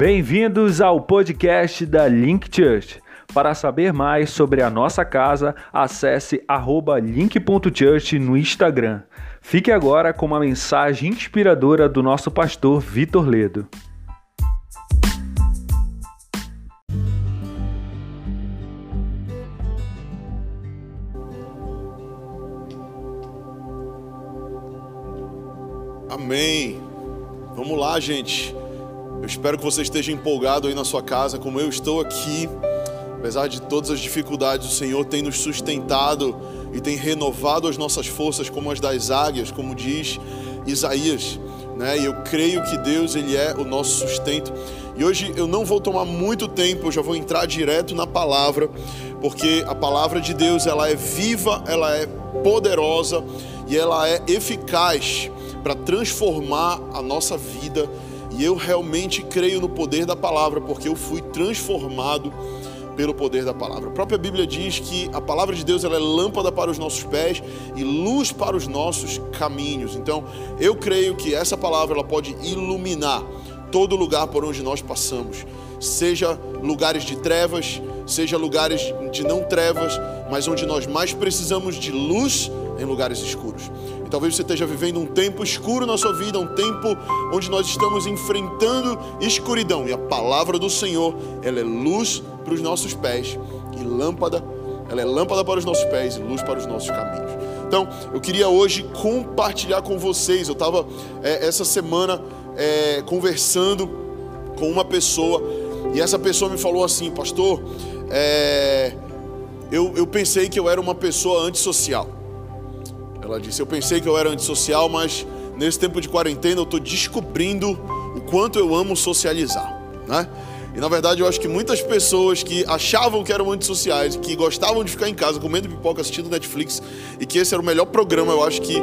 Bem-vindos ao podcast da Link Church. Para saber mais sobre a nossa casa, acesse link.church no Instagram. Fique agora com uma mensagem inspiradora do nosso pastor Vitor Ledo. Amém. Vamos lá, gente. Espero que você esteja empolgado aí na sua casa, como eu estou aqui. Apesar de todas as dificuldades, o Senhor tem nos sustentado e tem renovado as nossas forças como as das águias, como diz Isaías. Né? E eu creio que Deus ele é o nosso sustento. E hoje eu não vou tomar muito tempo, eu já vou entrar direto na palavra, porque a palavra de Deus ela é viva, ela é poderosa e ela é eficaz para transformar a nossa vida e eu realmente creio no poder da palavra, porque eu fui transformado pelo poder da palavra. A própria Bíblia diz que a palavra de Deus ela é lâmpada para os nossos pés e luz para os nossos caminhos. Então, eu creio que essa palavra ela pode iluminar todo lugar por onde nós passamos, seja lugares de trevas, seja lugares de não trevas, mas onde nós mais precisamos de luz em lugares escuros. Talvez você esteja vivendo um tempo escuro na sua vida, um tempo onde nós estamos enfrentando escuridão. E a palavra do Senhor, ela é luz para os nossos pés e lâmpada, ela é lâmpada para os nossos pés e luz para os nossos caminhos. Então, eu queria hoje compartilhar com vocês. Eu estava é, essa semana é, conversando com uma pessoa e essa pessoa me falou assim, pastor, é, eu, eu pensei que eu era uma pessoa antissocial. Ela disse: Eu pensei que eu era antissocial, mas nesse tempo de quarentena eu estou descobrindo o quanto eu amo socializar, né? E na verdade eu acho que muitas pessoas que achavam que eram antissociais, que gostavam de ficar em casa comendo pipoca, assistindo Netflix, e que esse era o melhor programa, eu acho que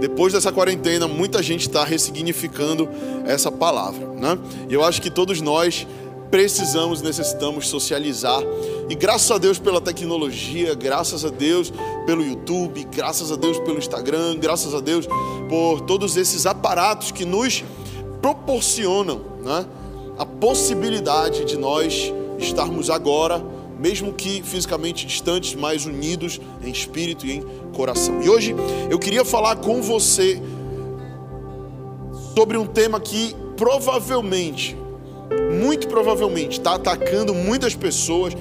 depois dessa quarentena muita gente está ressignificando essa palavra, né? E eu acho que todos nós precisamos, necessitamos socializar. E graças a Deus pela tecnologia, graças a Deus pelo YouTube, graças a Deus pelo Instagram, graças a Deus por todos esses aparatos que nos proporcionam né, a possibilidade de nós estarmos agora, mesmo que fisicamente distantes, mas unidos em espírito e em coração. E hoje eu queria falar com você sobre um tema que provavelmente muito provavelmente está atacando muitas pessoas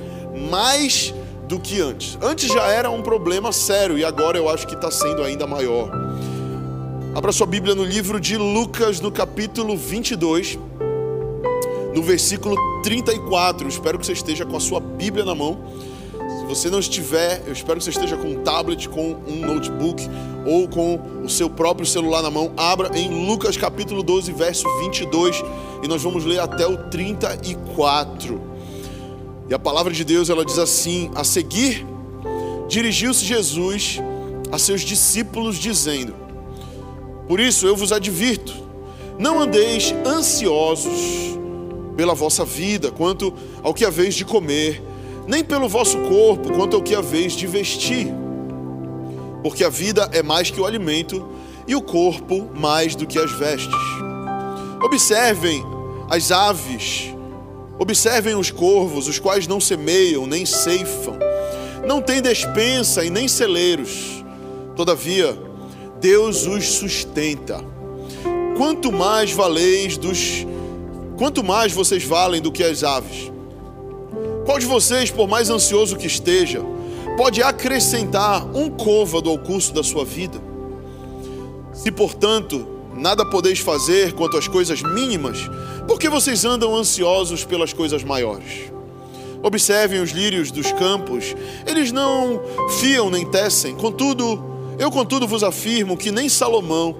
mais do que antes. Antes já era um problema sério e agora eu acho que está sendo ainda maior. Abra sua Bíblia no livro de Lucas, no capítulo 22, no versículo 34. Eu espero que você esteja com a sua Bíblia na mão você não estiver, eu espero que você esteja com um tablet, com um notebook ou com o seu próprio celular na mão, abra em Lucas capítulo 12, verso 22, e nós vamos ler até o 34. E a palavra de Deus, ela diz assim: A seguir, dirigiu-se Jesus a seus discípulos dizendo: Por isso eu vos advirto, não andeis ansiosos pela vossa vida, quanto ao que haveis de comer nem pelo vosso corpo, quanto ao que haveis de vestir. Porque a vida é mais que o alimento, e o corpo mais do que as vestes. Observem as aves, observem os corvos, os quais não semeiam, nem ceifam, não têm despensa e nem celeiros. Todavia, Deus os sustenta. Quanto mais valeis dos quanto mais vocês valem do que as aves. Qual de vocês, por mais ansioso que esteja, pode acrescentar um côvado ao curso da sua vida? Se, portanto, nada podeis fazer quanto às coisas mínimas, por que vocês andam ansiosos pelas coisas maiores? Observem os lírios dos campos, eles não fiam nem tecem, contudo, eu contudo vos afirmo que nem Salomão,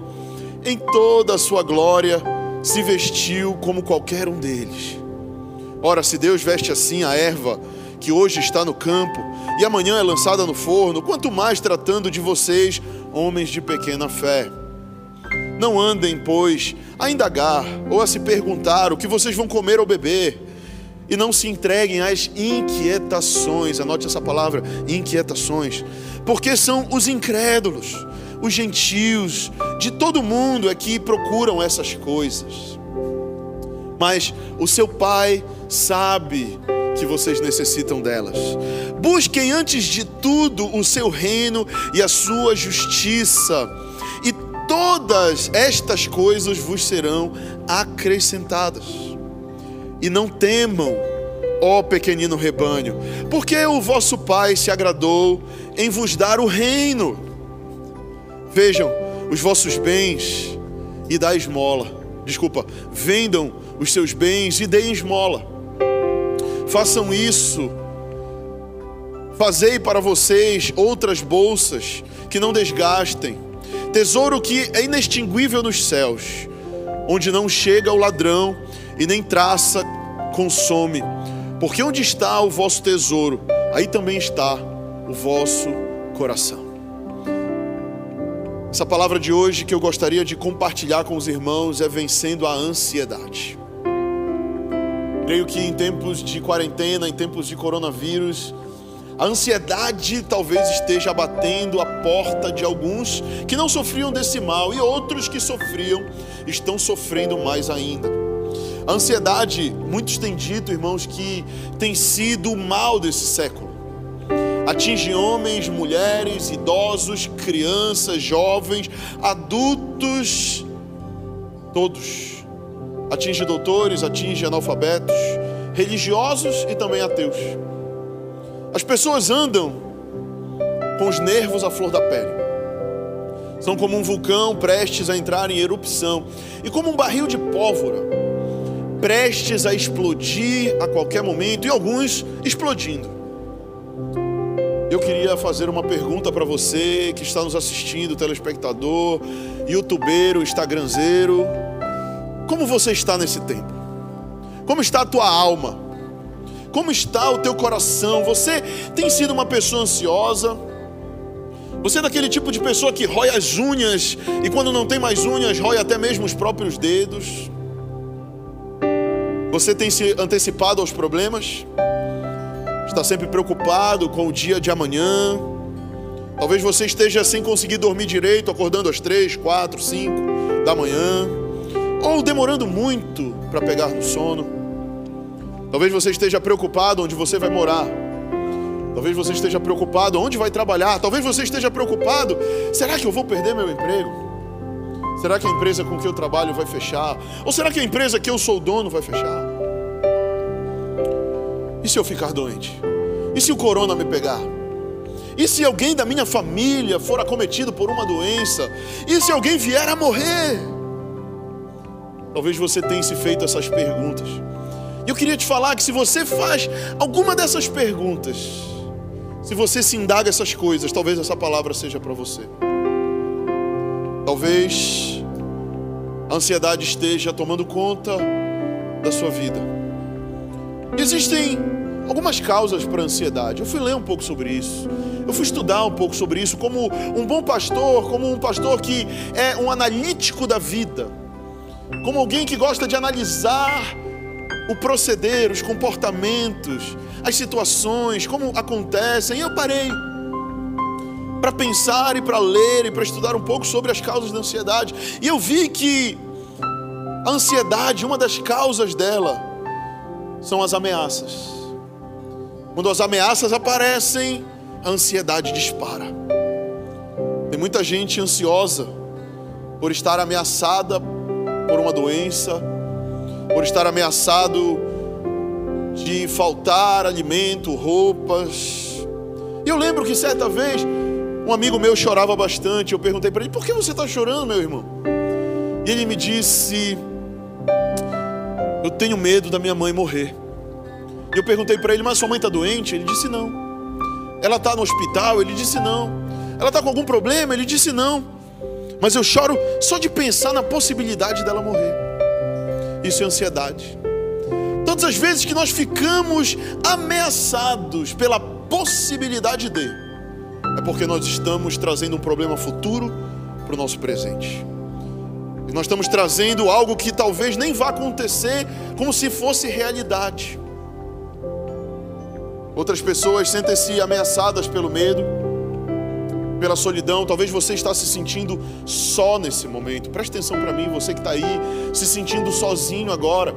em toda a sua glória, se vestiu como qualquer um deles. Ora, se Deus veste assim a erva que hoje está no campo e amanhã é lançada no forno, quanto mais tratando de vocês, homens de pequena fé. Não andem, pois, a indagar ou a se perguntar o que vocês vão comer ou beber, e não se entreguem às inquietações, anote essa palavra, inquietações, porque são os incrédulos, os gentios, de todo mundo é que procuram essas coisas. Mas o seu pai sabe que vocês necessitam delas. Busquem antes de tudo o seu reino e a sua justiça, todas estas coisas vos serão acrescentadas. E não temam, ó pequenino rebanho, porque o vosso Pai se agradou em vos dar o reino. Vejam os vossos bens e dá esmola. Desculpa, vendam os seus bens e deem esmola. Façam isso. Fazei para vocês outras bolsas que não desgastem, tesouro que é inextinguível nos céus, onde não chega o ladrão e nem traça consome. Porque onde está o vosso tesouro, aí também está o vosso coração. Essa palavra de hoje que eu gostaria de compartilhar com os irmãos é vencendo a ansiedade. Creio que em tempos de quarentena, em tempos de coronavírus, a ansiedade talvez esteja batendo a porta de alguns que não sofriam desse mal e outros que sofriam estão sofrendo mais ainda. A ansiedade, muitos têm dito, irmãos, que tem sido o mal desse século. Atinge homens, mulheres, idosos, crianças, jovens, adultos, todos. Atinge doutores, atinge analfabetos, religiosos e também ateus. As pessoas andam com os nervos à flor da pele. São como um vulcão prestes a entrar em erupção e como um barril de pólvora prestes a explodir a qualquer momento e alguns explodindo. Eu queria fazer uma pergunta para você que está nos assistindo, telespectador, youtubeiro, instagramzeiro. Como você está nesse tempo? Como está a tua alma? Como está o teu coração? Você tem sido uma pessoa ansiosa? Você é daquele tipo de pessoa que rói as unhas e quando não tem mais unhas, rói até mesmo os próprios dedos? Você tem se antecipado aos problemas? Está sempre preocupado com o dia de amanhã? Talvez você esteja sem conseguir dormir direito, acordando às três, quatro, cinco da manhã, ou demorando muito para pegar no sono. Talvez você esteja preocupado onde você vai morar. Talvez você esteja preocupado onde vai trabalhar. Talvez você esteja preocupado: será que eu vou perder meu emprego? Será que a empresa com que eu trabalho vai fechar? Ou será que a empresa que eu sou dono vai fechar? E se eu ficar doente? E se o corona me pegar? E se alguém da minha família for acometido por uma doença? E se alguém vier a morrer? Talvez você tenha se feito essas perguntas. E eu queria te falar que se você faz alguma dessas perguntas, se você se indaga essas coisas, talvez essa palavra seja para você. Talvez a ansiedade esteja tomando conta da sua vida. Existem algumas causas para a ansiedade. Eu fui ler um pouco sobre isso. Eu fui estudar um pouco sobre isso como um bom pastor, como um pastor que é um analítico da vida, como alguém que gosta de analisar o proceder, os comportamentos, as situações, como acontecem. E eu parei para pensar e para ler e para estudar um pouco sobre as causas da ansiedade. E eu vi que a ansiedade, uma das causas dela, são as ameaças. Quando as ameaças aparecem, a ansiedade dispara. Tem muita gente ansiosa por estar ameaçada por uma doença, por estar ameaçado de faltar alimento, roupas. E eu lembro que certa vez um amigo meu chorava bastante. Eu perguntei para ele: Por que você está chorando, meu irmão? E ele me disse: Eu tenho medo da minha mãe morrer. E eu perguntei para ele: Mas sua mãe está doente? Ele disse: Não. Ela está no hospital? Ele disse: Não. Ela está com algum problema? Ele disse: Não. Mas eu choro só de pensar na possibilidade dela morrer. Isso é ansiedade. Todas as vezes que nós ficamos ameaçados pela possibilidade de, é porque nós estamos trazendo um problema futuro para o nosso presente. E nós estamos trazendo algo que talvez nem vá acontecer, como se fosse realidade. Outras pessoas sentem-se ameaçadas pelo medo pela solidão. Talvez você está se sentindo só nesse momento. Preste atenção para mim, você que está aí se sentindo sozinho agora.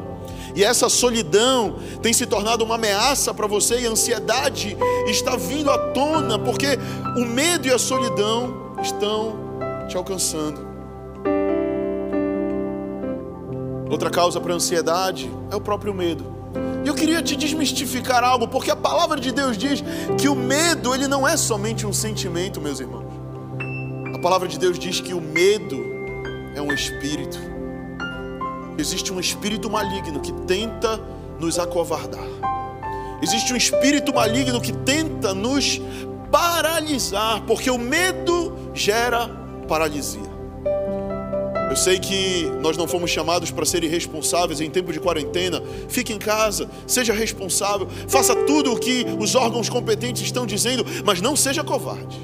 e essa solidão tem se tornado uma ameaça para você e a ansiedade está vindo à tona porque o medo e a solidão estão te alcançando. Outra causa para a ansiedade é o próprio medo. E eu queria te desmistificar algo, porque a palavra de Deus diz que o medo, ele não é somente um sentimento, meus irmãos. A palavra de Deus diz que o medo é um espírito. Existe um espírito maligno que tenta nos acovardar. Existe um espírito maligno que tenta nos paralisar, porque o medo gera paralisia. Eu sei que nós não fomos chamados para ser irresponsáveis em tempo de quarentena. Fique em casa, seja responsável, faça tudo o que os órgãos competentes estão dizendo, mas não seja covarde.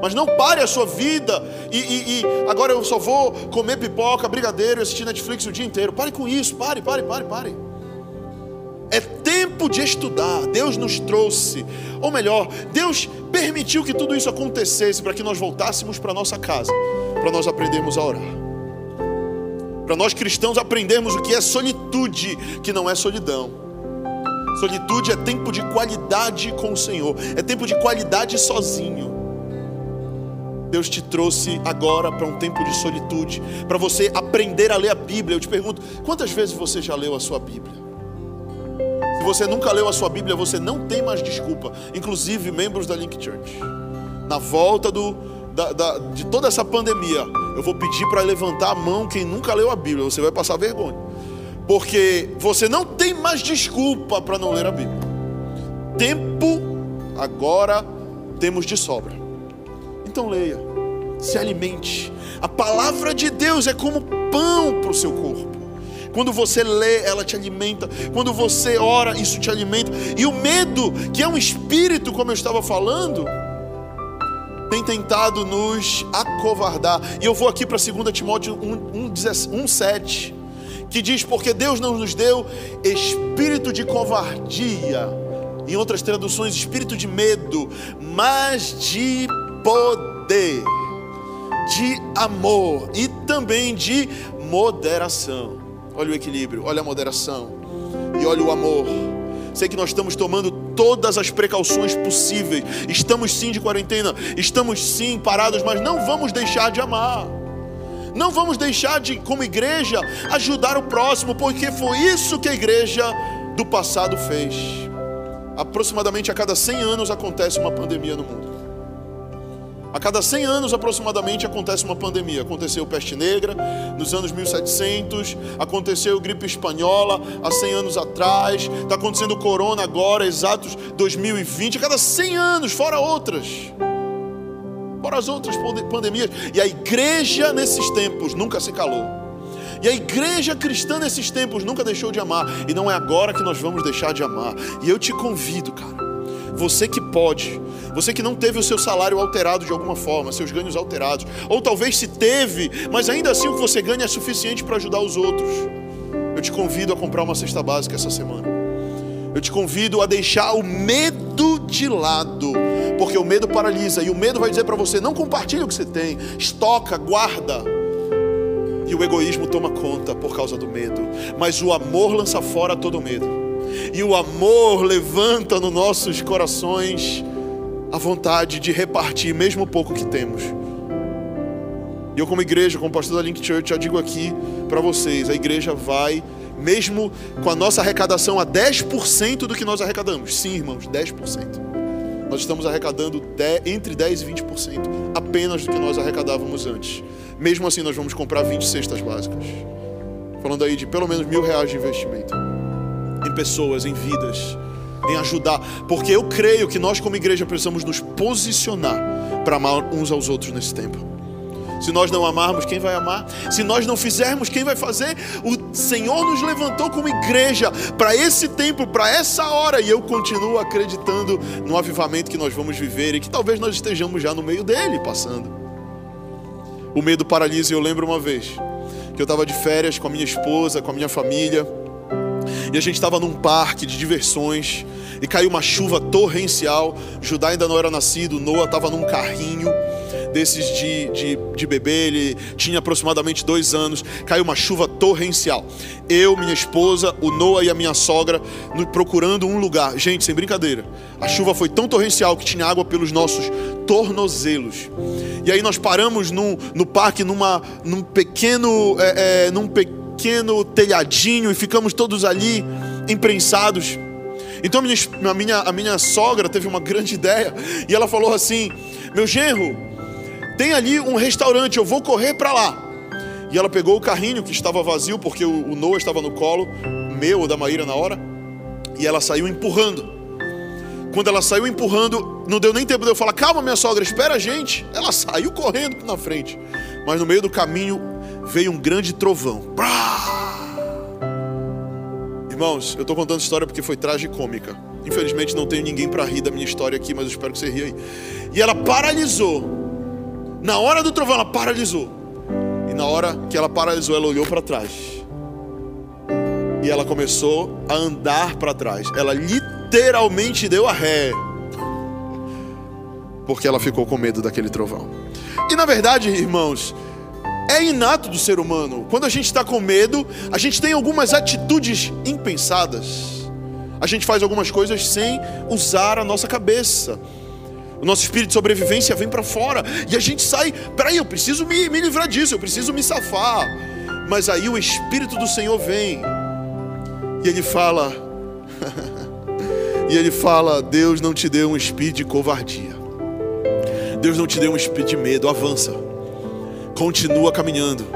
Mas não pare a sua vida e, e, e agora eu só vou comer pipoca, brigadeiro e assistir Netflix o dia inteiro. Pare com isso, pare, pare, pare, pare. É tempo de estudar. Deus nos trouxe, ou melhor, Deus permitiu que tudo isso acontecesse para que nós voltássemos para nossa casa, para nós aprendermos a orar. Para nós cristãos aprendermos o que é solitude, que não é solidão. Solitude é tempo de qualidade com o Senhor, é tempo de qualidade sozinho. Deus te trouxe agora para um tempo de solitude, para você aprender a ler a Bíblia. Eu te pergunto, quantas vezes você já leu a sua Bíblia? Você nunca leu a sua Bíblia, você não tem mais desculpa. Inclusive, membros da Link Church. Na volta do, da, da, de toda essa pandemia, eu vou pedir para levantar a mão quem nunca leu a Bíblia. Você vai passar vergonha. Porque você não tem mais desculpa para não ler a Bíblia. Tempo agora temos de sobra. Então leia, se alimente. A palavra de Deus é como pão para o seu corpo. Quando você lê, ela te alimenta. Quando você ora, isso te alimenta. E o medo, que é um espírito, como eu estava falando, tem tentado nos acovardar. E eu vou aqui para 2 Timóteo 1,7, que diz: Porque Deus não nos deu espírito de covardia, em outras traduções, espírito de medo, mas de poder, de amor e também de moderação. Olha o equilíbrio, olha a moderação e olha o amor. Sei que nós estamos tomando todas as precauções possíveis. Estamos sim de quarentena, estamos sim parados, mas não vamos deixar de amar. Não vamos deixar de, como igreja, ajudar o próximo, porque foi isso que a igreja do passado fez. Aproximadamente a cada 100 anos acontece uma pandemia no mundo. A cada 100 anos aproximadamente acontece uma pandemia. Aconteceu peste negra nos anos 1700, aconteceu gripe espanhola há 100 anos atrás, está acontecendo corona agora, exatos 2020. A cada 100 anos, fora outras. Fora as outras pandemias. E a igreja nesses tempos nunca se calou. E a igreja cristã nesses tempos nunca deixou de amar. E não é agora que nós vamos deixar de amar. E eu te convido, cara você que pode, você que não teve o seu salário alterado de alguma forma, seus ganhos alterados, ou talvez se teve, mas ainda assim o que você ganha é suficiente para ajudar os outros. Eu te convido a comprar uma cesta básica essa semana. Eu te convido a deixar o medo de lado, porque o medo paralisa e o medo vai dizer para você: não compartilhe o que você tem, estoca, guarda. E o egoísmo toma conta por causa do medo, mas o amor lança fora todo medo e o amor levanta nos nossos corações a vontade de repartir, mesmo o pouco que temos. E eu, como igreja, como pastor da Link Church, já digo aqui para vocês: a igreja vai, mesmo com a nossa arrecadação a 10% do que nós arrecadamos. Sim, irmãos, 10%. Nós estamos arrecadando entre 10% e 20% apenas do que nós arrecadávamos antes. Mesmo assim, nós vamos comprar 20 cestas básicas. Falando aí de pelo menos mil reais de investimento em pessoas, em vidas, em ajudar, porque eu creio que nós, como igreja, precisamos nos posicionar para amar uns aos outros nesse tempo. Se nós não amarmos, quem vai amar? Se nós não fizermos, quem vai fazer? O Senhor nos levantou como igreja para esse tempo, para essa hora, e eu continuo acreditando no avivamento que nós vamos viver e que talvez nós estejamos já no meio dele passando. O medo paralisa, eu lembro uma vez que eu estava de férias com a minha esposa, com a minha família, e a gente estava num parque de diversões e caiu uma chuva torrencial. Judá ainda não era nascido, Noah estava num carrinho desses de, de, de bebê, ele tinha aproximadamente dois anos. Caiu uma chuva torrencial. Eu, minha esposa, o Noah e a minha sogra procurando um lugar. Gente, sem brincadeira. A chuva foi tão torrencial que tinha água pelos nossos tornozelos. E aí nós paramos no, no parque numa, num pequeno. É, é, num pequeno telhadinho e ficamos todos ali imprensados. Então a minha, a, minha, a minha sogra teve uma grande ideia e ela falou assim: Meu genro, tem ali um restaurante, eu vou correr para lá. E ela pegou o carrinho que estava vazio, porque o, o Noah estava no colo, meu ou da Maíra na hora, e ela saiu empurrando. Quando ela saiu empurrando, não deu nem tempo de eu falar: Calma, minha sogra, espera a gente. Ela saiu correndo na frente, mas no meio do caminho veio um grande trovão. Irmãos, eu estou contando história porque foi tragicômica. Infelizmente não tenho ninguém para rir da minha história aqui, mas eu espero que você ria aí. E ela paralisou. Na hora do trovão, ela paralisou. E na hora que ela paralisou, ela olhou para trás. E ela começou a andar para trás. Ela literalmente deu a ré. Porque ela ficou com medo daquele trovão. E na verdade, irmãos, é inato do ser humano. Quando a gente está com medo, a gente tem algumas atitudes impensadas. A gente faz algumas coisas sem usar a nossa cabeça. O nosso espírito de sobrevivência vem para fora e a gente sai. Peraí, eu preciso me, me livrar disso, eu preciso me safar. Mas aí o Espírito do Senhor vem e ele fala: e ele fala, Deus não te deu um espírito de covardia. Deus não te deu um espírito de medo, avança. Continua caminhando,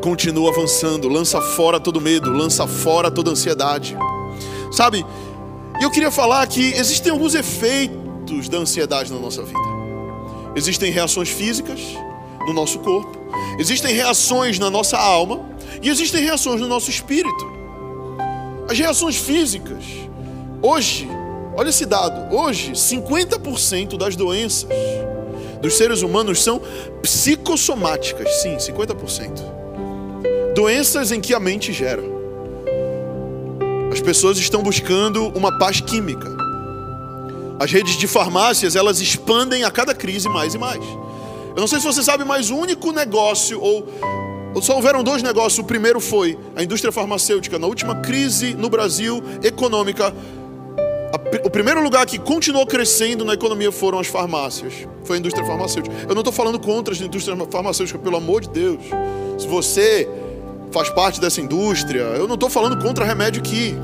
continua avançando, lança fora todo medo, lança fora toda ansiedade. Sabe? Eu queria falar que existem alguns efeitos da ansiedade na nossa vida. Existem reações físicas no nosso corpo, existem reações na nossa alma e existem reações no nosso espírito. As reações físicas, hoje, olha esse dado, hoje 50% das doenças dos seres humanos são psicossomáticas, sim, 50%. Doenças em que a mente gera. As pessoas estão buscando uma paz química. As redes de farmácias, elas expandem a cada crise mais e mais. Eu não sei se você sabe, mas o único negócio, ou, só houveram dois negócios. O primeiro foi a indústria farmacêutica. Na última crise no Brasil econômica, o primeiro lugar que continuou crescendo na economia foram as farmácias. Foi a indústria farmacêutica. Eu não estou falando contra a indústria farmacêutica, pelo amor de Deus. Se você faz parte dessa indústria, eu não estou falando contra remédio aqui.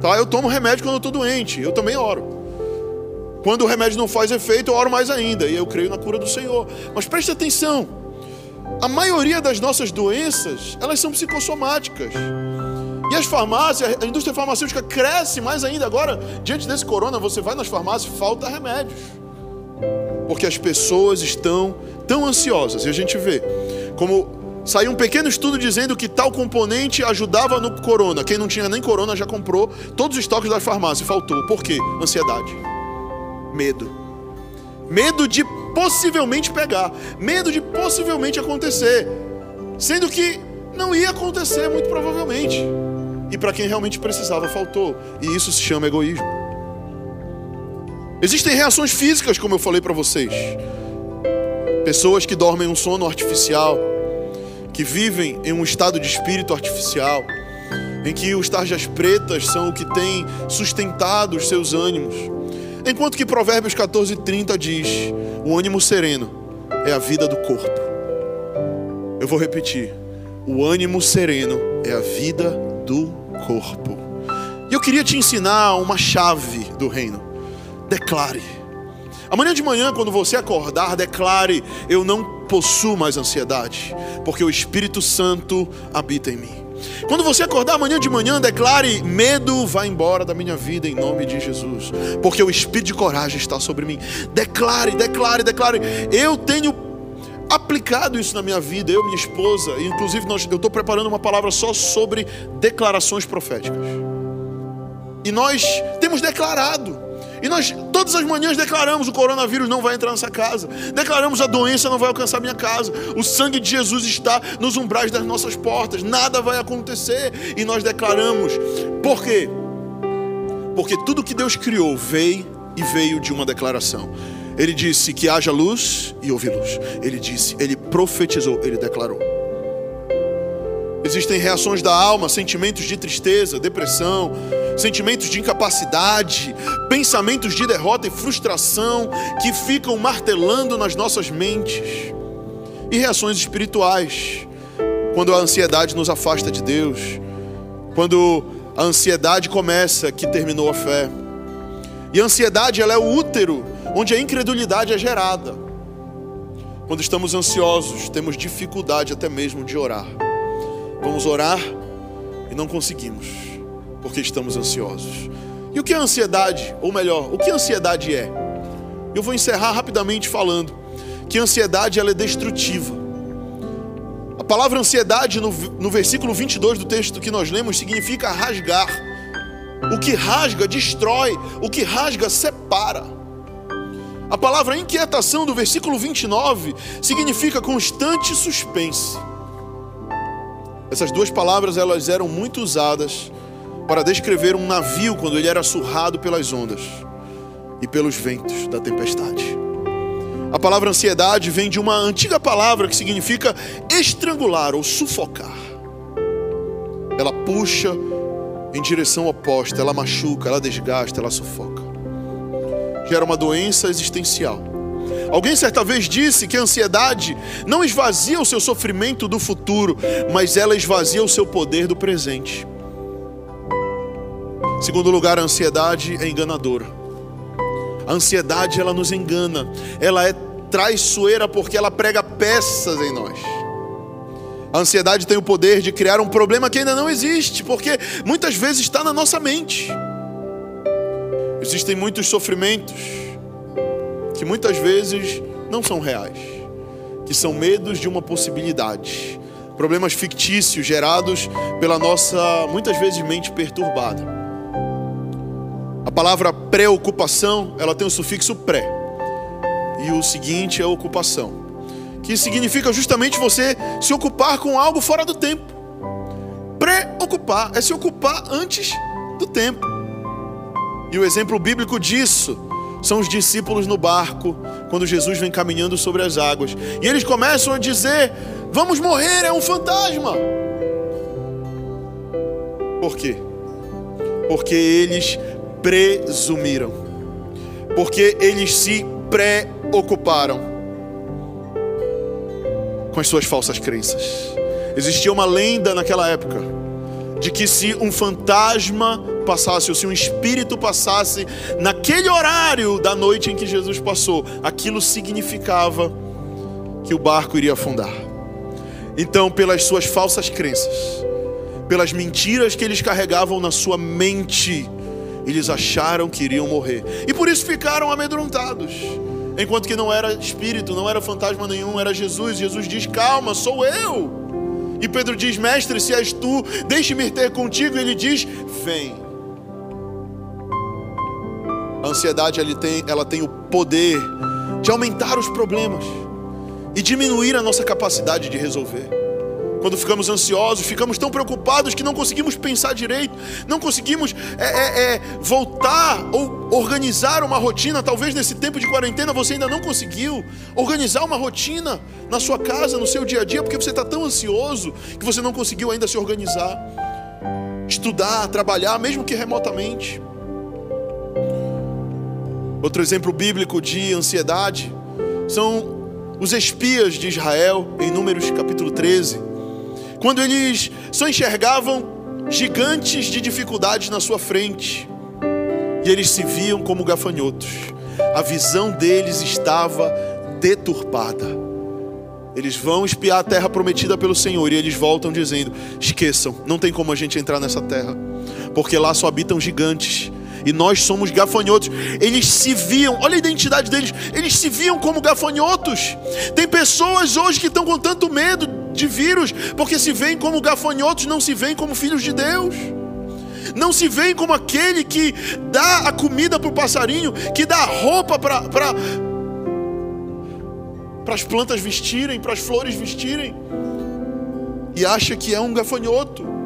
Tá? Eu tomo remédio quando eu estou doente. Eu também oro. Quando o remédio não faz efeito, eu oro mais ainda. E eu creio na cura do Senhor. Mas preste atenção. A maioria das nossas doenças, elas são psicossomáticas. E as farmácias, a indústria farmacêutica cresce mais ainda. Agora, diante desse corona, você vai nas farmácias, falta remédios. Porque as pessoas estão tão ansiosas. E a gente vê como saiu um pequeno estudo dizendo que tal componente ajudava no corona. Quem não tinha nem corona já comprou todos os estoques da farmácia. Faltou. Por quê? Ansiedade. Medo. Medo de possivelmente pegar. Medo de possivelmente acontecer. Sendo que não ia acontecer, muito provavelmente e para quem realmente precisava faltou. E isso se chama egoísmo. Existem reações físicas, como eu falei para vocês. Pessoas que dormem um sono artificial, que vivem em um estado de espírito artificial, em que os tarjas pretas são o que tem sustentado os seus ânimos. Enquanto que Provérbios 14:30 diz: "O ânimo sereno é a vida do corpo". Eu vou repetir. O ânimo sereno é a vida do corpo. E eu queria te ensinar uma chave do reino. Declare. Amanhã de manhã, quando você acordar, declare: Eu não possuo mais ansiedade, porque o Espírito Santo habita em mim. Quando você acordar amanhã de manhã, declare: medo vai embora da minha vida em nome de Jesus, porque o espírito de coragem está sobre mim. Declare, declare, declare: eu tenho aplicado isso na minha vida, eu minha esposa, inclusive nós, eu estou preparando uma palavra só sobre declarações proféticas. E nós temos declarado. E nós todas as manhãs declaramos: o coronavírus não vai entrar nessa casa. Declaramos: a doença não vai alcançar minha casa. O sangue de Jesus está nos umbrais das nossas portas. Nada vai acontecer. E nós declaramos. Por quê? Porque tudo que Deus criou veio e veio de uma declaração. Ele disse que haja luz e houve luz. Ele disse, ele profetizou, ele declarou. Existem reações da alma, sentimentos de tristeza, depressão, sentimentos de incapacidade, pensamentos de derrota e frustração que ficam martelando nas nossas mentes. E reações espirituais, quando a ansiedade nos afasta de Deus, quando a ansiedade começa que terminou a fé. E a ansiedade ela é o útero onde a incredulidade é gerada. Quando estamos ansiosos, temos dificuldade até mesmo de orar. Vamos orar e não conseguimos, porque estamos ansiosos. E o que é ansiedade? Ou melhor, o que ansiedade é? Eu vou encerrar rapidamente falando que a ansiedade ela é destrutiva. A palavra ansiedade no, no versículo 22 do texto que nós lemos significa rasgar. O que rasga destrói, o que rasga separa. A palavra inquietação do versículo 29 significa constante suspense. Essas duas palavras elas eram muito usadas para descrever um navio quando ele era surrado pelas ondas e pelos ventos da tempestade. A palavra ansiedade vem de uma antiga palavra que significa estrangular ou sufocar. Ela puxa em direção oposta, ela machuca, ela desgasta, ela sufoca. Gera uma doença existencial Alguém certa vez disse que a ansiedade não esvazia o seu sofrimento do futuro, mas ela esvazia o seu poder do presente. Segundo lugar, a ansiedade é enganadora. A ansiedade ela nos engana, ela é traiçoeira porque ela prega peças em nós. A ansiedade tem o poder de criar um problema que ainda não existe, porque muitas vezes está na nossa mente. Existem muitos sofrimentos que muitas vezes não são reais, que são medos de uma possibilidade, problemas fictícios gerados pela nossa, muitas vezes, mente perturbada. A palavra preocupação, ela tem o sufixo pré, e o seguinte é ocupação, que significa justamente você se ocupar com algo fora do tempo. Preocupar é se ocupar antes do tempo. E o exemplo bíblico disso são os discípulos no barco, quando Jesus vem caminhando sobre as águas. E eles começam a dizer: Vamos morrer, é um fantasma. Por quê? Porque eles presumiram, porque eles se preocuparam com as suas falsas crenças. Existia uma lenda naquela época de que se um fantasma passasse, ou se um espírito passasse naquele horário da noite em que Jesus passou, aquilo significava que o barco iria afundar. Então, pelas suas falsas crenças, pelas mentiras que eles carregavam na sua mente, eles acharam que iriam morrer. E por isso ficaram amedrontados. Enquanto que não era espírito, não era fantasma nenhum, era Jesus. Jesus diz: Calma, sou eu. E Pedro diz: Mestre, se és tu, deixe-me ter contigo. E ele diz: Vem. A ansiedade ela tem, ela tem o poder de aumentar os problemas e diminuir a nossa capacidade de resolver. Quando ficamos ansiosos, ficamos tão preocupados que não conseguimos pensar direito, não conseguimos é, é, é, voltar ou organizar uma rotina. Talvez nesse tempo de quarentena você ainda não conseguiu organizar uma rotina na sua casa, no seu dia a dia, porque você está tão ansioso que você não conseguiu ainda se organizar, estudar, trabalhar, mesmo que remotamente. Outro exemplo bíblico de ansiedade são os espias de Israel, em Números capítulo 13 quando eles só enxergavam gigantes de dificuldades na sua frente, e eles se viam como gafanhotos, a visão deles estava deturpada. Eles vão espiar a terra prometida pelo Senhor e eles voltam dizendo: esqueçam, não tem como a gente entrar nessa terra, porque lá só habitam gigantes e nós somos gafanhotos. Eles se viam, olha a identidade deles, eles se viam como gafanhotos. Tem pessoas hoje que estão com tanto medo de vírus, porque se veem como gafanhotos, não se veem como filhos de Deus. Não se veem como aquele que dá a comida para o passarinho, que dá a roupa para para as plantas vestirem, para as flores vestirem, e acha que é um gafanhoto.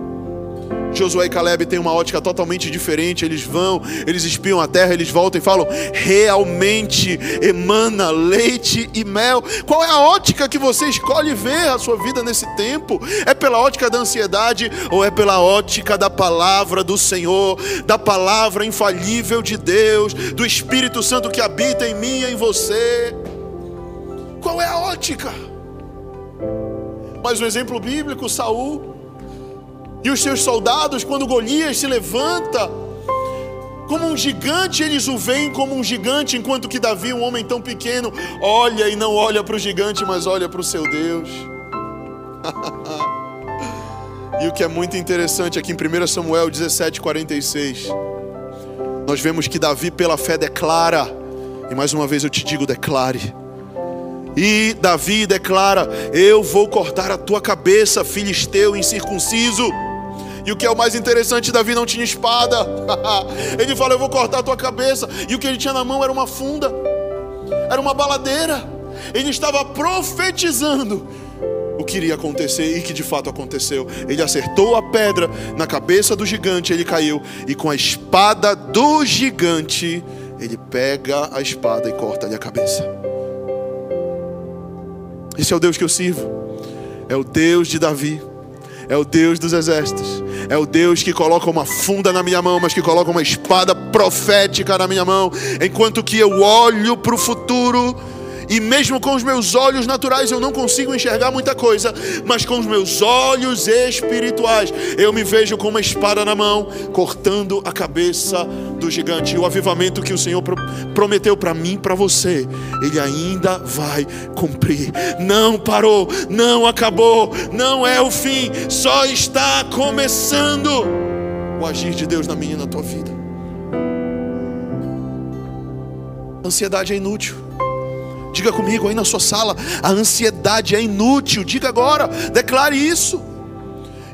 Josué e Caleb têm uma ótica totalmente diferente. Eles vão, eles espiam a terra, eles voltam e falam: realmente emana leite e mel. Qual é a ótica que você escolhe ver a sua vida nesse tempo? É pela ótica da ansiedade ou é pela ótica da palavra do Senhor, da palavra infalível de Deus, do Espírito Santo que habita em mim e em você? Qual é a ótica? Mais um exemplo bíblico, Saul e os seus soldados, quando Golias se levanta como um gigante, eles o veem como um gigante, enquanto que Davi, um homem tão pequeno, olha e não olha para o gigante, mas olha para o seu Deus. e o que é muito interessante aqui em 1 Samuel 17, 46, nós vemos que Davi, pela fé, declara, e mais uma vez eu te digo, declare. E Davi declara: Eu vou cortar a tua cabeça, filisteu incircunciso. E o que é o mais interessante, Davi não tinha espada. ele fala: Eu vou cortar a tua cabeça. E o que ele tinha na mão era uma funda, era uma baladeira. Ele estava profetizando o que iria acontecer e que de fato aconteceu. Ele acertou a pedra na cabeça do gigante, ele caiu, e com a espada do gigante, ele pega a espada e corta-lhe a cabeça. Esse é o Deus que eu sirvo, é o Deus de Davi é o Deus dos exércitos, é o Deus que coloca uma funda na minha mão, mas que coloca uma espada profética na minha mão, enquanto que eu olho para o futuro e mesmo com os meus olhos naturais eu não consigo enxergar muita coisa, mas com os meus olhos espirituais eu me vejo com uma espada na mão, cortando a cabeça do gigante. E o avivamento que o Senhor prometeu para mim, para você, ele ainda vai cumprir. Não parou, não acabou, não é o fim, só está começando o agir de Deus na minha e na tua vida. Ansiedade é inútil. Diga comigo aí na sua sala: a ansiedade é inútil. Diga agora, declare isso.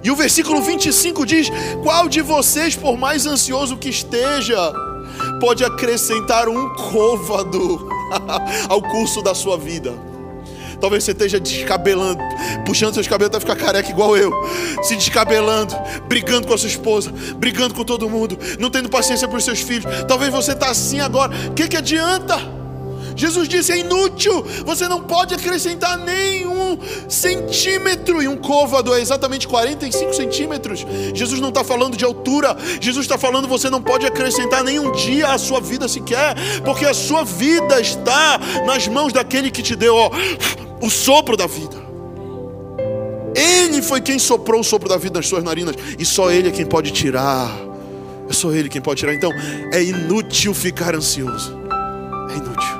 E o versículo 25 diz: Qual de vocês, por mais ansioso que esteja, pode acrescentar um côvado ao curso da sua vida? Talvez você esteja descabelando, puxando seus cabelos até ficar careca igual eu, se descabelando, brigando com a sua esposa, brigando com todo mundo, não tendo paciência para os seus filhos. Talvez você está assim agora. O que, que adianta? Jesus disse: é inútil, você não pode acrescentar nenhum centímetro. E um côvado é exatamente 45 centímetros. Jesus não está falando de altura, Jesus está falando: você não pode acrescentar nenhum dia à sua vida sequer, porque a sua vida está nas mãos daquele que te deu ó, o sopro da vida. Ele foi quem soprou o sopro da vida nas suas narinas, e só Ele é quem pode tirar. É só Ele quem pode tirar. Então é inútil ficar ansioso. É inútil.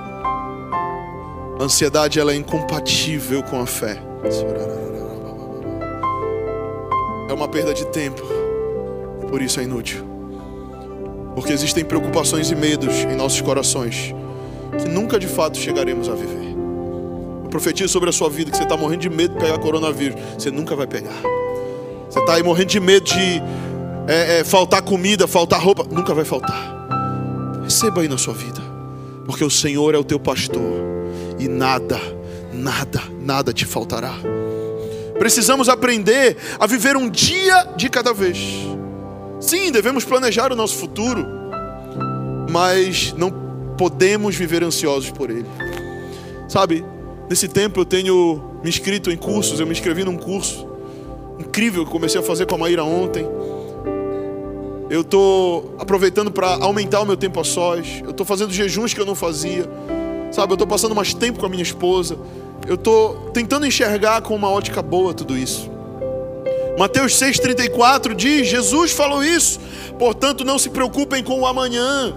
A ansiedade ela é incompatível com a fé. É uma perda de tempo. Por isso é inútil. Porque existem preocupações e medos em nossos corações que nunca de fato chegaremos a viver. Eu profetizo sobre a sua vida que você está morrendo de medo de pegar coronavírus. Você nunca vai pegar. Você está aí morrendo de medo de é, é, faltar comida, faltar roupa. Nunca vai faltar. Receba aí na sua vida. Porque o Senhor é o teu pastor e nada, nada, nada te faltará. Precisamos aprender a viver um dia de cada vez. Sim, devemos planejar o nosso futuro, mas não podemos viver ansiosos por ele. Sabe, nesse tempo eu tenho me inscrito em cursos, eu me inscrevi num curso incrível que comecei a fazer com a Maíra ontem. Eu estou aproveitando para aumentar o meu tempo a sós. Eu estou fazendo jejuns que eu não fazia. Sabe, eu estou passando mais tempo com a minha esposa. Eu estou tentando enxergar com uma ótica boa tudo isso. Mateus 6,34 diz: Jesus falou isso, portanto não se preocupem com o amanhã,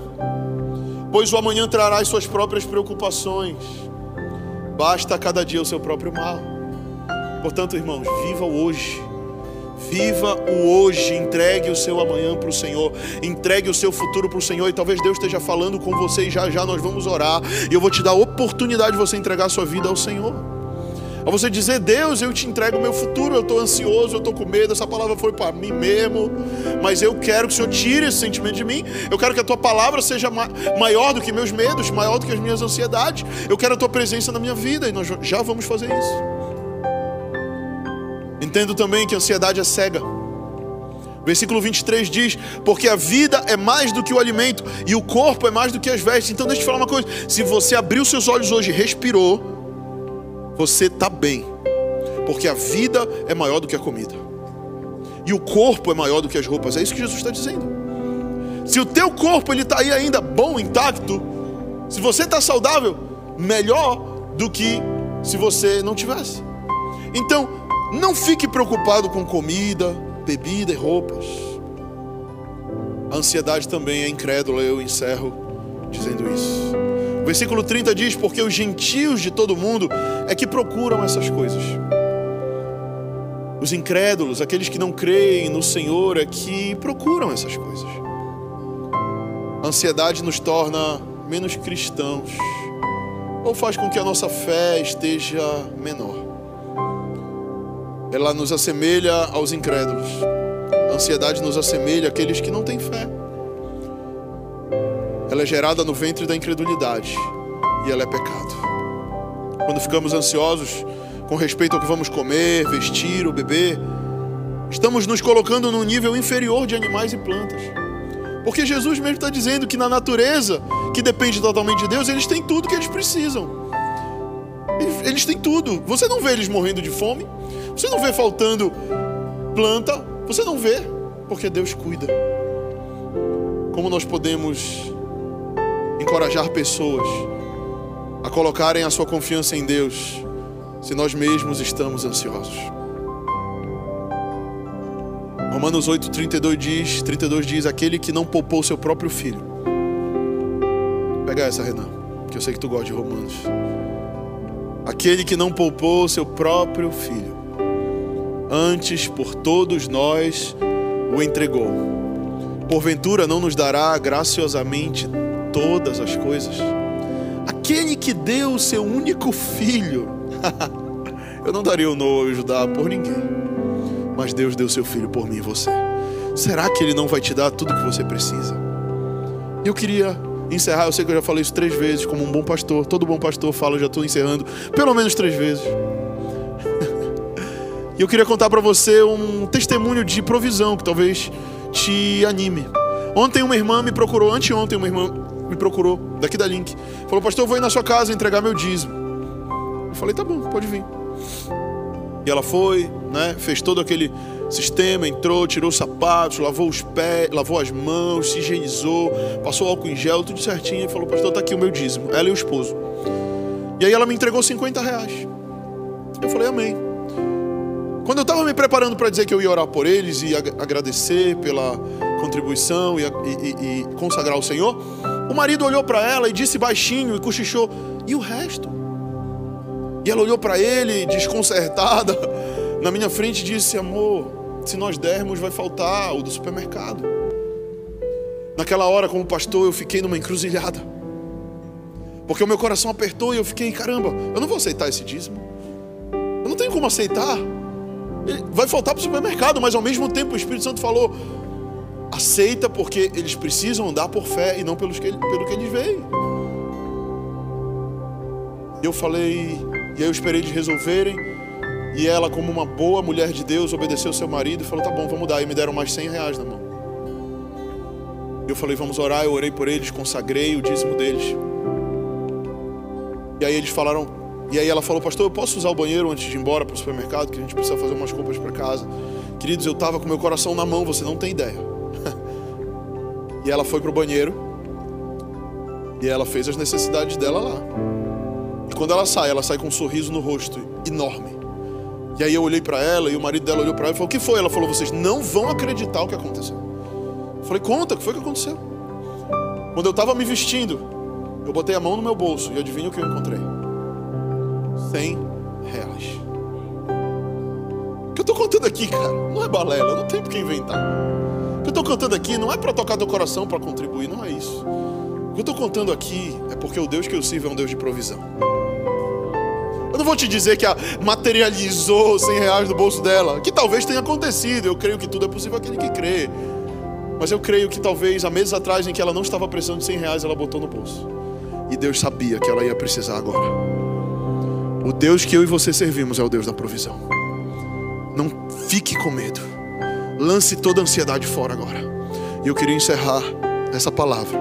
pois o amanhã trará as suas próprias preocupações. Basta cada dia o seu próprio mal. Portanto, irmãos, viva hoje Viva o hoje, entregue o seu amanhã para o Senhor, entregue o seu futuro para o Senhor. E talvez Deus esteja falando com você e já já nós vamos orar. E eu vou te dar a oportunidade de você entregar a sua vida ao Senhor. A você dizer, Deus, eu te entrego o meu futuro, eu estou ansioso, eu estou com medo, essa palavra foi para mim mesmo, mas eu quero que o Senhor tire esse sentimento de mim, eu quero que a tua palavra seja maior do que meus medos, maior do que as minhas ansiedades, eu quero a tua presença na minha vida, e nós já vamos fazer isso. Entendo também que a ansiedade é cega. Versículo 23 diz: Porque a vida é mais do que o alimento e o corpo é mais do que as vestes. Então, deixa eu te falar uma coisa: se você abriu seus olhos hoje e respirou, você está bem, porque a vida é maior do que a comida, e o corpo é maior do que as roupas. É isso que Jesus está dizendo. Se o teu corpo ele está aí ainda bom, intacto, se você está saudável, melhor do que se você não tivesse. Então, não fique preocupado com comida, bebida e roupas. A ansiedade também é incrédula, eu encerro dizendo isso. O versículo 30 diz: Porque os gentios de todo mundo é que procuram essas coisas. Os incrédulos, aqueles que não creem no Senhor, é que procuram essas coisas. A ansiedade nos torna menos cristãos, ou faz com que a nossa fé esteja menor ela nos assemelha aos incrédulos. A ansiedade nos assemelha àqueles que não têm fé. Ela é gerada no ventre da incredulidade e ela é pecado. Quando ficamos ansiosos com respeito ao que vamos comer, vestir ou beber, estamos nos colocando num nível inferior de animais e plantas. Porque Jesus mesmo está dizendo que na natureza, que depende totalmente de Deus, eles têm tudo que eles precisam. Eles têm tudo. Você não vê eles morrendo de fome, você não vê faltando planta, você não vê, porque Deus cuida. Como nós podemos encorajar pessoas a colocarem a sua confiança em Deus, se nós mesmos estamos ansiosos? Romanos 8, 32 diz, 32 diz: Aquele que não poupou seu próprio filho. Pega essa, Renan, que eu sei que tu gosta de Romanos. Aquele que não poupou seu próprio filho antes por todos nós o entregou. Porventura não nos dará graciosamente todas as coisas? Aquele que deu o seu único filho, eu não daria o Noah ajudar por ninguém, mas Deus deu seu filho por mim e você. Será que Ele não vai te dar tudo que você precisa? Eu queria encerrar, eu sei que eu já falei isso três vezes, como um bom pastor, todo bom pastor fala, eu já estou encerrando, pelo menos três vezes. E eu queria contar para você um testemunho de provisão que talvez te anime. Ontem uma irmã me procurou, anteontem uma irmã me procurou, daqui da Link. Falou, pastor, eu vou ir na sua casa entregar meu dízimo. Eu falei, tá bom, pode vir. E ela foi, né, fez todo aquele sistema, entrou, tirou os sapatos, lavou os pés, lavou as mãos, se higienizou, passou álcool em gel, tudo certinho, e falou, pastor, tá aqui o meu dízimo, ela e o esposo. E aí ela me entregou 50 reais. Eu falei, amém. Quando eu estava me preparando para dizer que eu ia orar por eles e agradecer pela contribuição e, e, e consagrar ao Senhor, o marido olhou para ela e disse baixinho e cochichou: E o resto? E ela olhou para ele, desconcertada, na minha frente e disse: Amor, se nós dermos, vai faltar o do supermercado. Naquela hora, como pastor, eu fiquei numa encruzilhada. Porque o meu coração apertou e eu fiquei: caramba, eu não vou aceitar esse dízimo. Eu não tenho como aceitar vai faltar para o supermercado, mas ao mesmo tempo o Espírito Santo falou: aceita porque eles precisam andar por fé e não pelos que, pelo que eles veem. Eu falei, e aí eu esperei eles resolverem. E ela, como uma boa mulher de Deus, obedeceu seu marido e falou: tá bom, vamos dar. E me deram mais 100 reais na mão. Eu falei: vamos orar. Eu orei por eles, consagrei o dízimo deles. E aí eles falaram: e aí ela falou, pastor, eu posso usar o banheiro antes de ir embora para o supermercado, que a gente precisa fazer umas compras para casa. Queridos, eu estava com meu coração na mão, você não tem ideia. e ela foi para o banheiro e ela fez as necessidades dela lá. E quando ela sai, ela sai com um sorriso no rosto enorme. E aí eu olhei para ela e o marido dela olhou para ela e falou: O que foi? Ela falou: Vocês não vão acreditar o que aconteceu. Eu falei: Conta, o que foi que aconteceu? Quando eu estava me vestindo, eu botei a mão no meu bolso e adivinha o que eu encontrei? 100 reais. O que eu estou contando aqui, cara, não é balela, não tem por que inventar. O que eu estou contando aqui não é para tocar teu coração, para contribuir, não é isso. O que eu estou contando aqui é porque o Deus que eu sirvo é um Deus de provisão. Eu não vou te dizer que a materializou 100 reais do bolso dela, que talvez tenha acontecido. Eu creio que tudo é possível aquele que crê. Mas eu creio que talvez há meses atrás, em que ela não estava precisando de 100 reais, ela botou no bolso. E Deus sabia que ela ia precisar agora. O Deus que eu e você servimos é o Deus da provisão. Não fique com medo. lance toda a ansiedade fora agora. E eu queria encerrar essa palavra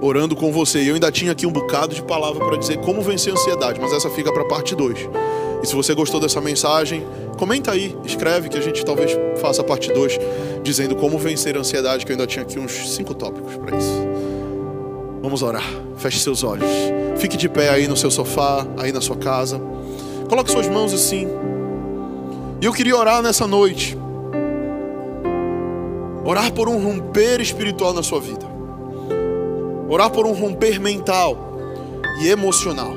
orando com você. E eu ainda tinha aqui um bocado de palavra para dizer como vencer a ansiedade, mas essa fica para parte 2. E se você gostou dessa mensagem, comenta aí, escreve que a gente talvez faça a parte 2 dizendo como vencer a ansiedade, que eu ainda tinha aqui uns cinco tópicos para isso. Vamos orar. Feche seus olhos. Fique de pé aí no seu sofá, aí na sua casa. Coloque suas mãos assim. E eu queria orar nessa noite. Orar por um romper espiritual na sua vida. Orar por um romper mental e emocional.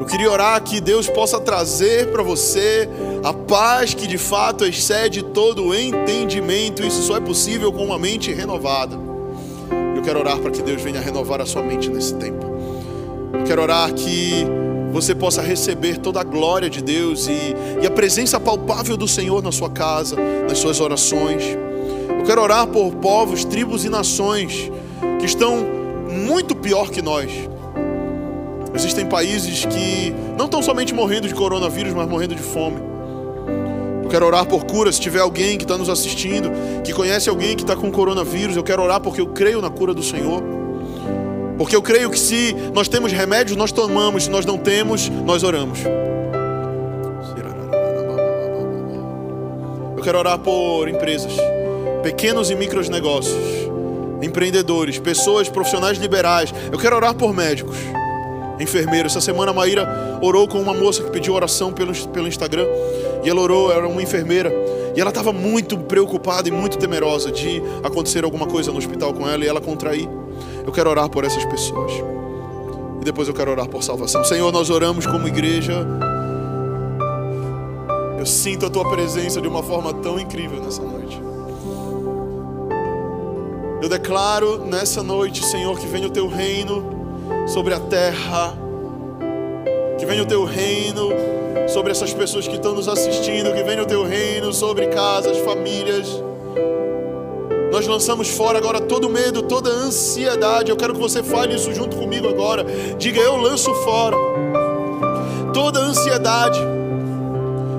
Eu queria orar que Deus possa trazer para você a paz que de fato excede todo o entendimento. Isso só é possível com uma mente renovada. Eu quero orar para que Deus venha renovar a sua mente nesse tempo. Eu quero orar que você possa receber toda a glória de Deus e, e a presença palpável do Senhor na sua casa, nas suas orações. Eu quero orar por povos, tribos e nações que estão muito pior que nós Existem países que não estão somente morrendo de coronavírus, mas morrendo de fome. Quero orar por cura. Se tiver alguém que está nos assistindo, que conhece alguém que está com coronavírus, eu quero orar porque eu creio na cura do Senhor. Porque eu creio que se nós temos remédios, nós tomamos. Se nós não temos, nós oramos. Eu quero orar por empresas, pequenos e micros negócios, empreendedores, pessoas profissionais liberais. Eu quero orar por médicos enfermeiro. Essa semana a Maíra orou com uma moça que pediu oração pelo, pelo Instagram. E ela orou, era uma enfermeira. E ela estava muito preocupada e muito temerosa de acontecer alguma coisa no hospital com ela e ela contrair. Eu quero orar por essas pessoas. E depois eu quero orar por salvação. Senhor, nós oramos como igreja. Eu sinto a tua presença de uma forma tão incrível nessa noite. Eu declaro nessa noite, Senhor, que venha o teu reino sobre a terra. Que venha o teu reino sobre essas pessoas que estão nos assistindo. Que venha o teu reino sobre casas, famílias. Nós lançamos fora agora todo medo, toda ansiedade. Eu quero que você fale isso junto comigo agora. Diga: Eu lanço fora toda ansiedade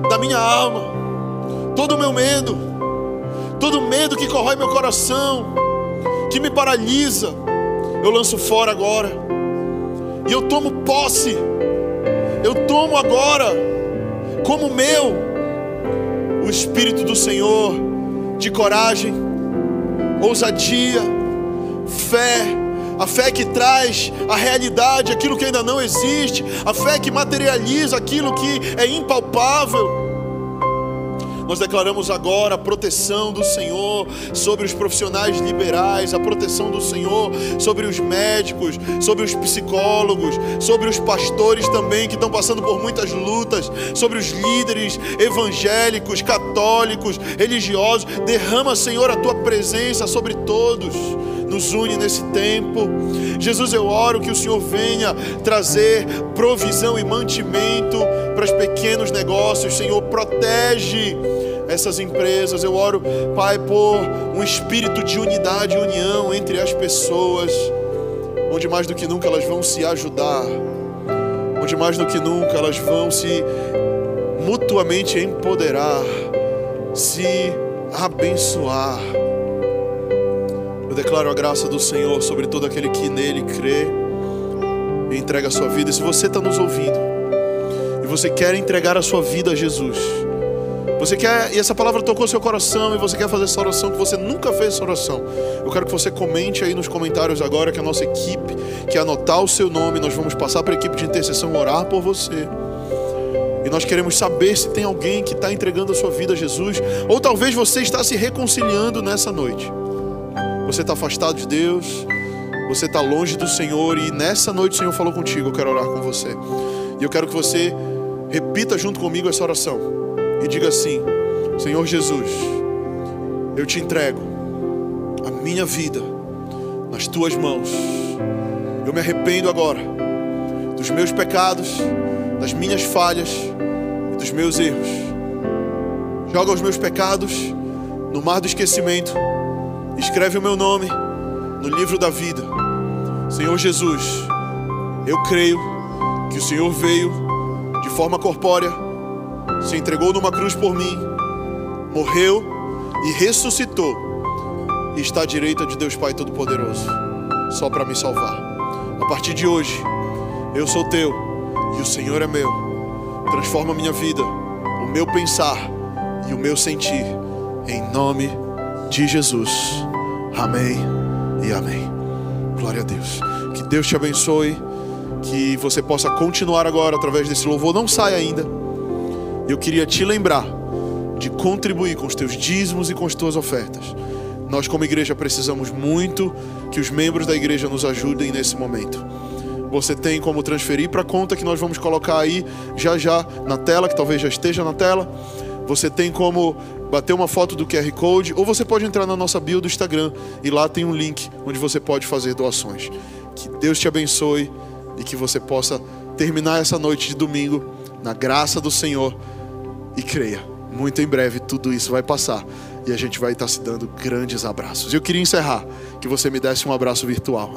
da minha alma, todo o meu medo, todo o medo que corrói meu coração, que me paralisa. Eu lanço fora agora. E eu tomo posse. Eu tomo agora como meu o Espírito do Senhor de coragem, ousadia, fé, a fé que traz a realidade, aquilo que ainda não existe, a fé que materializa aquilo que é impalpável. Nós declaramos agora a proteção do Senhor sobre os profissionais liberais, a proteção do Senhor sobre os médicos, sobre os psicólogos, sobre os pastores também que estão passando por muitas lutas, sobre os líderes evangélicos, católicos, religiosos. Derrama, Senhor, a tua presença sobre todos nos une nesse tempo. Jesus, eu oro que o Senhor venha trazer provisão e mantimento para os pequenos negócios. Senhor, protege essas empresas. Eu oro, Pai, por um espírito de unidade e união entre as pessoas, onde mais do que nunca elas vão se ajudar, onde mais do que nunca elas vão se mutuamente empoderar, se abençoar. Eu declaro a graça do Senhor sobre todo aquele que nele crê e entrega a sua vida. E se você está nos ouvindo e você quer entregar a sua vida a Jesus, você quer, e essa palavra tocou seu coração, e você quer fazer essa oração, que você nunca fez essa oração. Eu quero que você comente aí nos comentários agora que a nossa equipe quer anotar o seu nome, nós vamos passar para a equipe de intercessão orar por você. E nós queremos saber se tem alguém que está entregando a sua vida a Jesus, ou talvez você está se reconciliando nessa noite. Você está afastado de Deus, você está longe do Senhor e nessa noite o Senhor falou contigo. Eu quero orar com você. E eu quero que você repita junto comigo essa oração e diga assim: Senhor Jesus, eu te entrego a minha vida nas tuas mãos. Eu me arrependo agora dos meus pecados, das minhas falhas e dos meus erros. Joga os meus pecados no mar do esquecimento Escreve o meu nome no livro da vida. Senhor Jesus, eu creio que o Senhor veio de forma corpórea, se entregou numa cruz por mim, morreu e ressuscitou e está à direita de Deus Pai Todo-Poderoso, só para me salvar. A partir de hoje, eu sou teu e o Senhor é meu. Transforma a minha vida, o meu pensar e o meu sentir, em nome de Jesus. Amém e amém. Glória a Deus. Que Deus te abençoe, que você possa continuar agora através desse louvor. Não saia ainda. Eu queria te lembrar de contribuir com os teus dízimos e com as tuas ofertas. Nós, como igreja, precisamos muito que os membros da igreja nos ajudem nesse momento. Você tem como transferir para a conta que nós vamos colocar aí já já na tela, que talvez já esteja na tela. Você tem como bater uma foto do QR Code, ou você pode entrar na nossa bio do Instagram e lá tem um link onde você pode fazer doações. Que Deus te abençoe e que você possa terminar essa noite de domingo na graça do Senhor e creia, muito em breve tudo isso vai passar e a gente vai estar se dando grandes abraços. Eu queria encerrar que você me desse um abraço virtual.